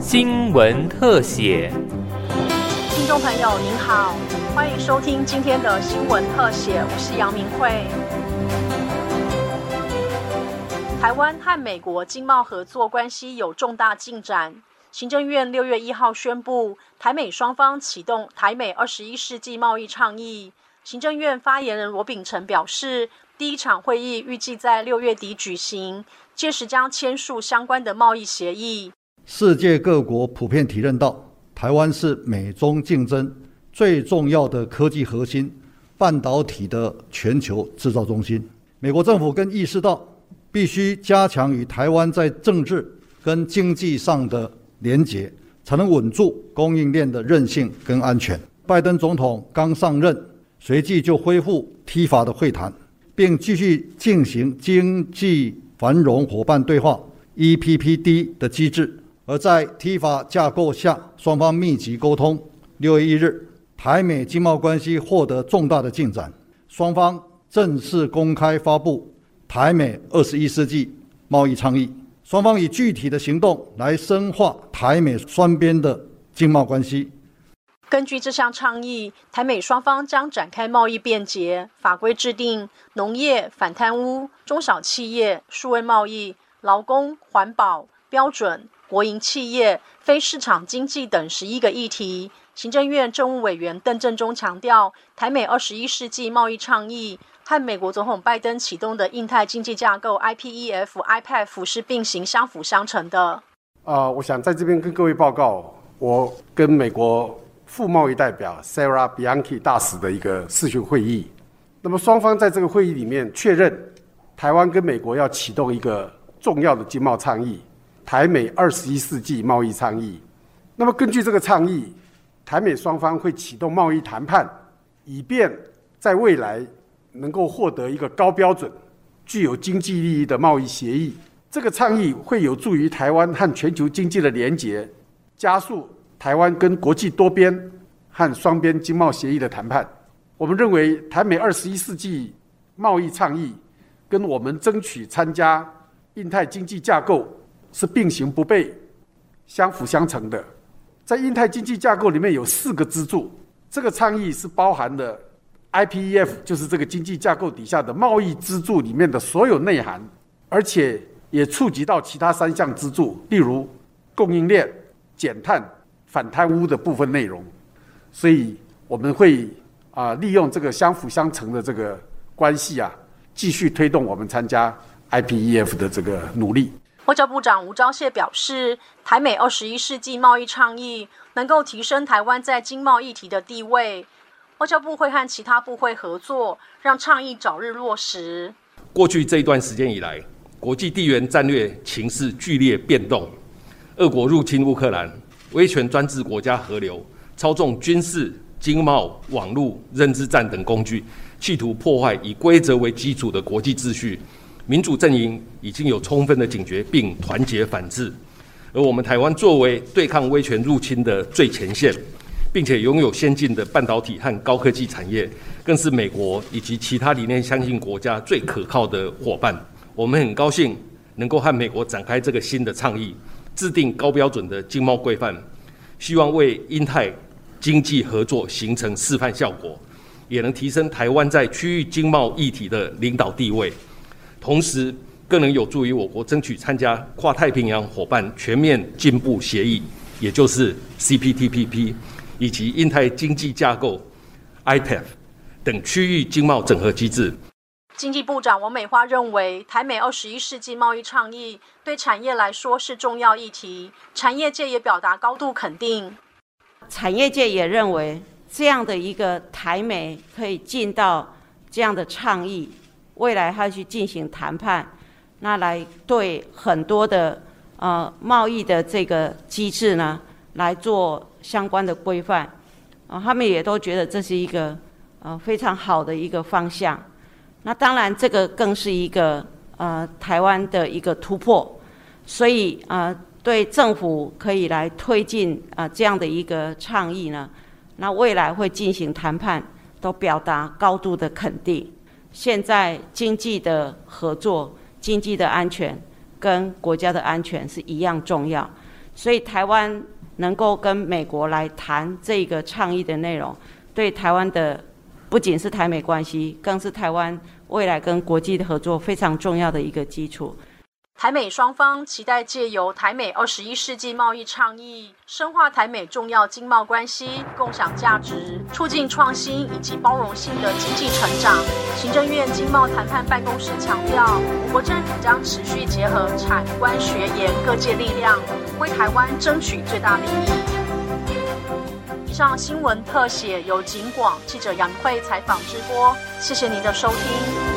新闻特写。听众朋友您好，欢迎收听今天的新闻特写，我是杨明慧。台湾和美国经贸合作关系有重大进展。行政院六月一号宣布，台美双方启动台美二十一世纪贸易倡议。行政院发言人罗秉成表示，第一场会议预计在六月底举行，届时将签署相关的贸易协议。世界各国普遍体认到，台湾是美中竞争最重要的科技核心、半导体的全球制造中心。美国政府更意识到，必须加强与台湾在政治跟经济上的。连结才能稳住供应链的韧性跟安全。拜登总统刚上任，随即就恢复 T 法的会谈，并继续进行经济繁荣伙伴对话 （EPPD） 的机制。而在 T 法架构下，双方密集沟通。六月一日，台美经贸关系获得重大的进展，双方正式公开发布台美二十一世纪贸易倡议。双方以具体的行动来深化台美双边的经贸关系。根据这项倡议，台美双方将展开贸易便捷、法规制定、农业反贪污、中小企业、数位贸易、劳工、环保标准、国营企业、非市场经济等十一个议题。行政院政务委员邓正中强调，台美二十一世纪贸易倡议。和美国总统拜登启动的印太经济架构 IPEF、IPAF） 是并行相辅相成的。啊，我想在这边跟各位报告，我跟美国副贸易代表 Sarah Bianchi 大使的一个视讯会议。那么双方在这个会议里面确认，台湾跟美国要启动一个重要的经贸倡议——台美二十一世纪贸易倡议。那么根据这个倡议，台美双方会启动贸易谈判，以便在未来。能够获得一个高标准、具有经济利益的贸易协议，这个倡议会有助于台湾和全球经济的连结，加速台湾跟国际多边和双边经贸协议的谈判。我们认为，台美二十一世纪贸易倡议跟我们争取参加印太经济架构是并行不悖、相辅相成的。在印太经济架构里面有四个支柱，这个倡议是包含的。IPEF 就是这个经济架构底下的贸易支柱里面的所有内涵，而且也触及到其他三项支柱，例如供应链、减碳、反贪污的部分内容。所以我们会啊利用这个相辅相成的这个关系啊，继续推动我们参加 IPEF 的这个努力。外交部长吴钊燮表示，台美二十一世纪贸易倡议能够提升台湾在经贸议题的地位。外交部会和其他部会合作，让倡议早日落实。过去这一段时间以来，国际地缘战略情势剧烈变动，俄国入侵乌克兰，威权专制国家河流操纵军事、经贸、网络、认知战等工具，企图破坏以规则为基础的国际秩序。民主阵营已经有充分的警觉，并团结反制。而我们台湾作为对抗威权入侵的最前线。并且拥有先进的半导体和高科技产业，更是美国以及其他理念相信国家最可靠的伙伴。我们很高兴能够和美国展开这个新的倡议，制定高标准的经贸规范，希望为英泰经济合作形成示范效果，也能提升台湾在区域经贸议题的领导地位，同时更能有助于我国争取参加跨太平洋伙伴全面进步协议，也就是 CPTPP。以及印太经济架构 （IPF） 等区域经贸整合机制。经济部长王美花认为，台美二十一世纪贸易倡议对产业来说是重要议题，产业界也表达高度肯定。产业界也认为，这样的一个台美可以进到这样的倡议，未来还要去进行谈判，那来对很多的呃贸易的这个机制呢来做。相关的规范，啊，他们也都觉得这是一个呃非常好的一个方向。那当然，这个更是一个呃台湾的一个突破。所以啊，对政府可以来推进啊这样的一个倡议呢，那未来会进行谈判，都表达高度的肯定。现在经济的合作、经济的安全跟国家的安全是一样重要。所以台湾能够跟美国来谈这个倡议的内容，对台湾的不仅是台美关系，更是台湾未来跟国际的合作非常重要的一个基础。台美双方期待借由台美二十一世纪贸易倡议，深化台美重要经贸关系，共享价值，促进创新以及包容性的经济成长。行政院经贸谈判办公室强调，我国政府将持续结合产官学研各界力量，为台湾争取最大利益。上新闻特写由警广记者杨慧采访直播，谢谢您的收听。